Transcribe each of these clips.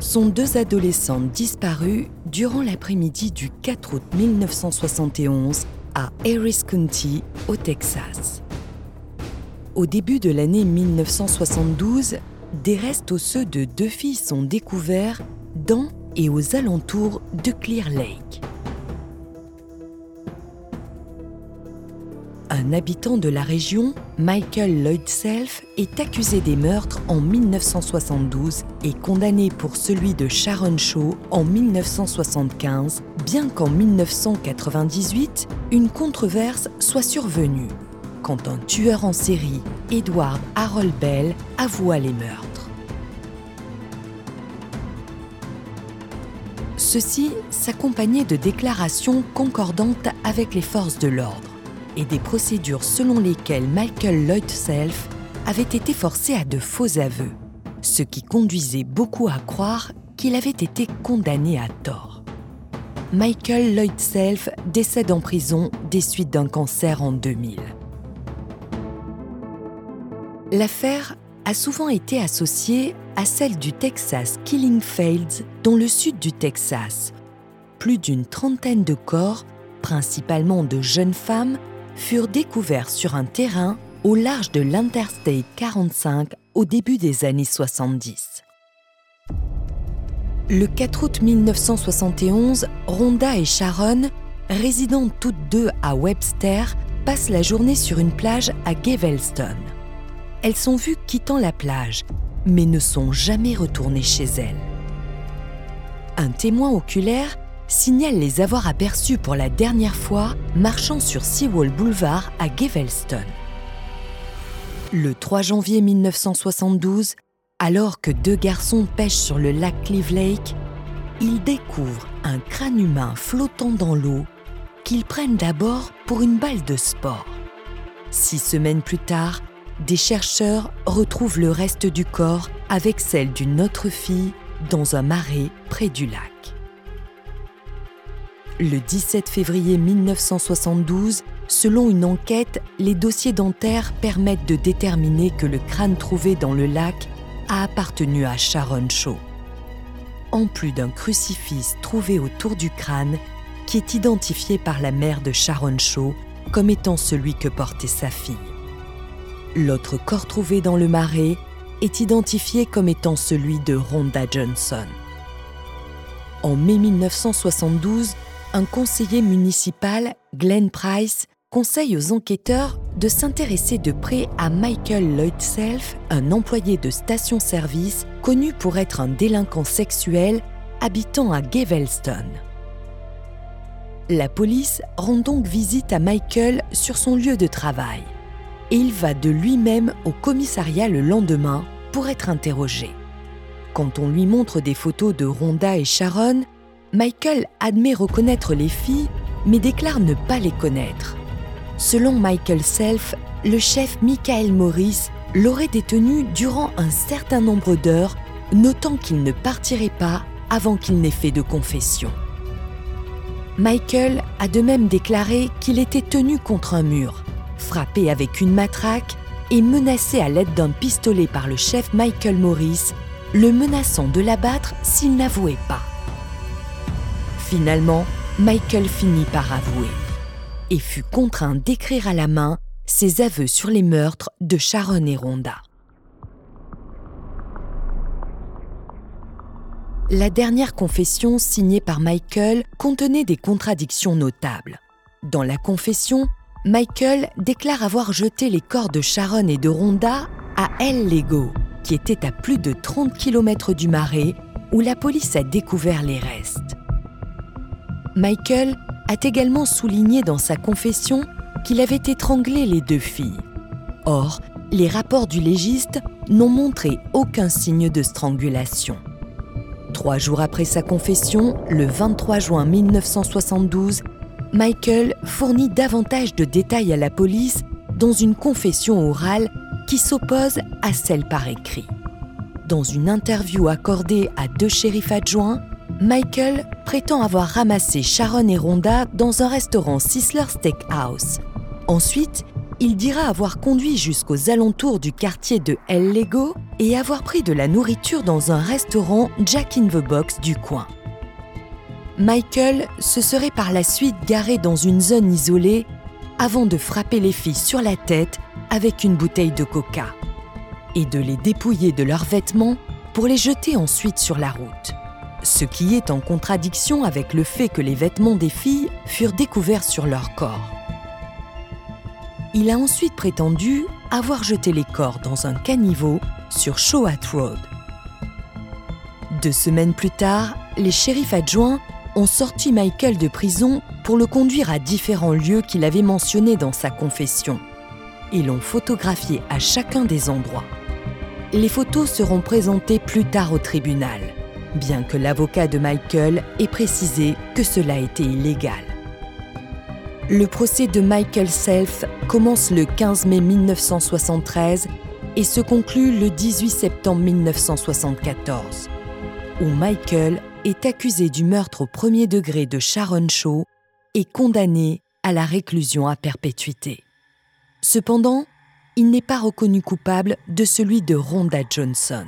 sont deux adolescentes disparues durant l'après-midi du 4 août 1971 à Harris County, au Texas. Au début de l'année 1972, des restes osseux de deux filles sont découverts dans et aux alentours de Clear Lake. Un habitant de la région, Michael Lloyd Self, est accusé des meurtres en 1972 et condamné pour celui de Sharon Shaw en 1975, bien qu'en 1998, une controverse soit survenue quand un tueur en série, Edward Harold Bell, avoua les meurtres. Ceci s'accompagnait de déclarations concordantes avec les forces de l'ordre et des procédures selon lesquelles Michael Lloyd Self avait été forcé à de faux aveux, ce qui conduisait beaucoup à croire qu'il avait été condamné à tort. Michael Lloyd Self décède en prison des suites d'un cancer en 2000. L'affaire a souvent été associée à celle du Texas Killing Fields dans le sud du Texas. Plus d'une trentaine de corps, principalement de jeunes femmes, furent découverts sur un terrain au large de l'Interstate 45 au début des années 70. Le 4 août 1971, Rhonda et Sharon, résidant toutes deux à Webster, passent la journée sur une plage à Gavelston. Elles sont vues quittant la plage, mais ne sont jamais retournées chez elles. Un témoin oculaire signale les avoir aperçues pour la dernière fois marchant sur Seawall Boulevard à Gavelston. Le 3 janvier 1972, alors que deux garçons pêchent sur le lac Cleave Lake, ils découvrent un crâne humain flottant dans l'eau qu'ils prennent d'abord pour une balle de sport. Six semaines plus tard, des chercheurs retrouvent le reste du corps avec celle d'une autre fille dans un marais près du lac. Le 17 février 1972, selon une enquête, les dossiers dentaires permettent de déterminer que le crâne trouvé dans le lac a appartenu à Sharon Shaw. En plus d'un crucifix trouvé autour du crâne, qui est identifié par la mère de Sharon Shaw comme étant celui que portait sa fille. L'autre corps trouvé dans le marais est identifié comme étant celui de Rhonda Johnson. En mai 1972, un conseiller municipal, Glenn Price, conseille aux enquêteurs de s'intéresser de près à Michael Lloyd Self, un employé de station-service connu pour être un délinquant sexuel habitant à Gavelston. La police rend donc visite à Michael sur son lieu de travail et il va de lui-même au commissariat le lendemain pour être interrogé. Quand on lui montre des photos de Rhonda et Sharon, Michael admet reconnaître les filles, mais déclare ne pas les connaître. Selon Michael Self, le chef Michael Morris l'aurait détenu durant un certain nombre d'heures, notant qu'il ne partirait pas avant qu'il n'ait fait de confession. Michael a de même déclaré qu'il était tenu contre un mur, frappé avec une matraque et menacé à l'aide d'un pistolet par le chef Michael Morris, le menaçant de l'abattre s'il n'avouait pas. Finalement, Michael finit par avouer et fut contraint d'écrire à la main ses aveux sur les meurtres de Sharon et Rhonda. la dernière confession signée par Michael contenait des contradictions notables. Dans la confession, Michael déclare avoir jeté les corps de Sharon et de Rhonda à El Lego, qui était à plus de 30 km du marais, où la police a découvert les restes. Michael a également souligné dans sa confession qu'il avait étranglé les deux filles. Or, les rapports du légiste n'ont montré aucun signe de strangulation. Trois jours après sa confession, le 23 juin 1972, Michael fournit davantage de détails à la police dans une confession orale qui s'oppose à celle par écrit. Dans une interview accordée à deux shérifs adjoints, Michael prétend avoir ramassé Sharon et Rhonda dans un restaurant Sisler Steakhouse. Ensuite, il dira avoir conduit jusqu'aux alentours du quartier de El Lego et avoir pris de la nourriture dans un restaurant Jack in the Box du coin. Michael se serait par la suite garé dans une zone isolée avant de frapper les filles sur la tête avec une bouteille de coca et de les dépouiller de leurs vêtements pour les jeter ensuite sur la route. Ce qui est en contradiction avec le fait que les vêtements des filles furent découverts sur leur corps. Il a ensuite prétendu avoir jeté les corps dans un caniveau sur Showat Road. Deux semaines plus tard, les shérifs adjoints ont sorti Michael de prison pour le conduire à différents lieux qu'il avait mentionnés dans sa confession et l'ont photographié à chacun des endroits. Les photos seront présentées plus tard au tribunal, bien que l'avocat de Michael ait précisé que cela était illégal. Le procès de Michael Self commence le 15 mai 1973 et se conclut le 18 septembre 1974, où Michael est accusé du meurtre au premier degré de Sharon Shaw et condamné à la réclusion à perpétuité. Cependant, il n'est pas reconnu coupable de celui de Rhonda Johnson.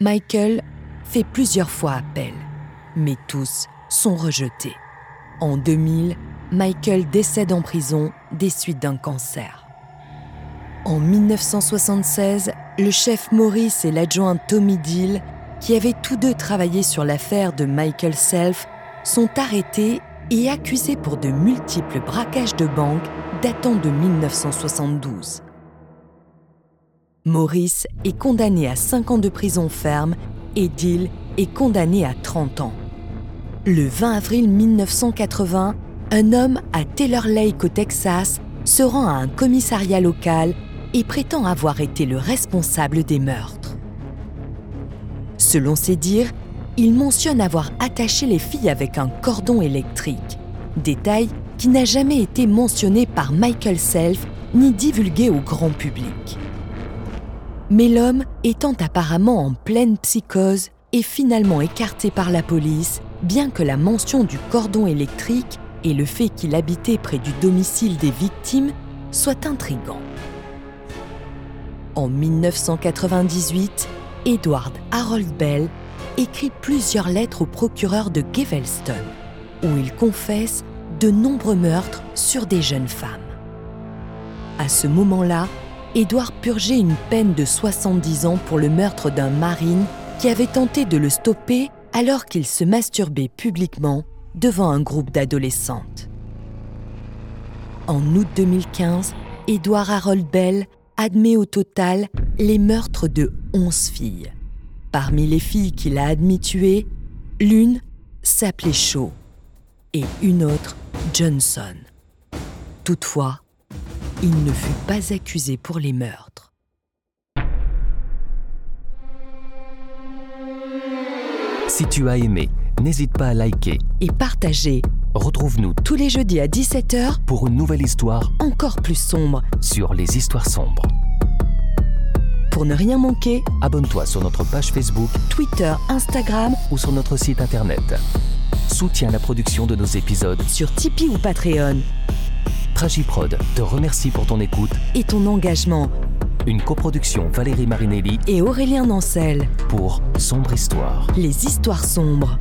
Michael fait plusieurs fois appel, mais tous sont rejetés. En 2000, Michael décède en prison des suites d'un cancer. En 1976, le chef Maurice et l'adjoint Tommy Deal, qui avaient tous deux travaillé sur l'affaire de Michael Self, sont arrêtés et accusés pour de multiples braquages de banques datant de 1972. Maurice est condamné à 5 ans de prison ferme et Deal est condamné à 30 ans. Le 20 avril 1980, un homme à Taylor Lake au Texas se rend à un commissariat local et prétend avoir été le responsable des meurtres. Selon ses dires, il mentionne avoir attaché les filles avec un cordon électrique, détail qui n'a jamais été mentionné par Michael Self ni divulgué au grand public. Mais l'homme, étant apparemment en pleine psychose, est finalement écarté par la police, bien que la mention du cordon électrique et le fait qu'il habitait près du domicile des victimes soit intrigant. En 1998, Edward Harold Bell écrit plusieurs lettres au procureur de Gaveston, où il confesse de nombreux meurtres sur des jeunes femmes. À ce moment-là, Edward purgeait une peine de 70 ans pour le meurtre d'un marine qui avait tenté de le stopper alors qu'il se masturbait publiquement devant un groupe d'adolescentes. En août 2015, Edward Harold Bell admet au total les meurtres de 11 filles. Parmi les filles qu'il a admis tuer, l'une s'appelait Shaw et une autre Johnson. Toutefois, il ne fut pas accusé pour les meurtres. Si tu as aimé, n'hésite pas à liker Et partager Retrouve-nous tous les jeudis à 17h pour une nouvelle histoire encore plus sombre. sur les histoires sombres. Pour ne rien manquer, Abonne-toi sur notre page Facebook Twitter, Instagram, ou sur notre site internet. Soutiens la production de nos épisodes. sur Tipeee ou Patreon Tragiprod te remercie pour ton écoute. et ton engagement. Une coproduction Valérie Marinelli Et Aurélien Nancel, pour Sombre Histoire. les histoires sombres.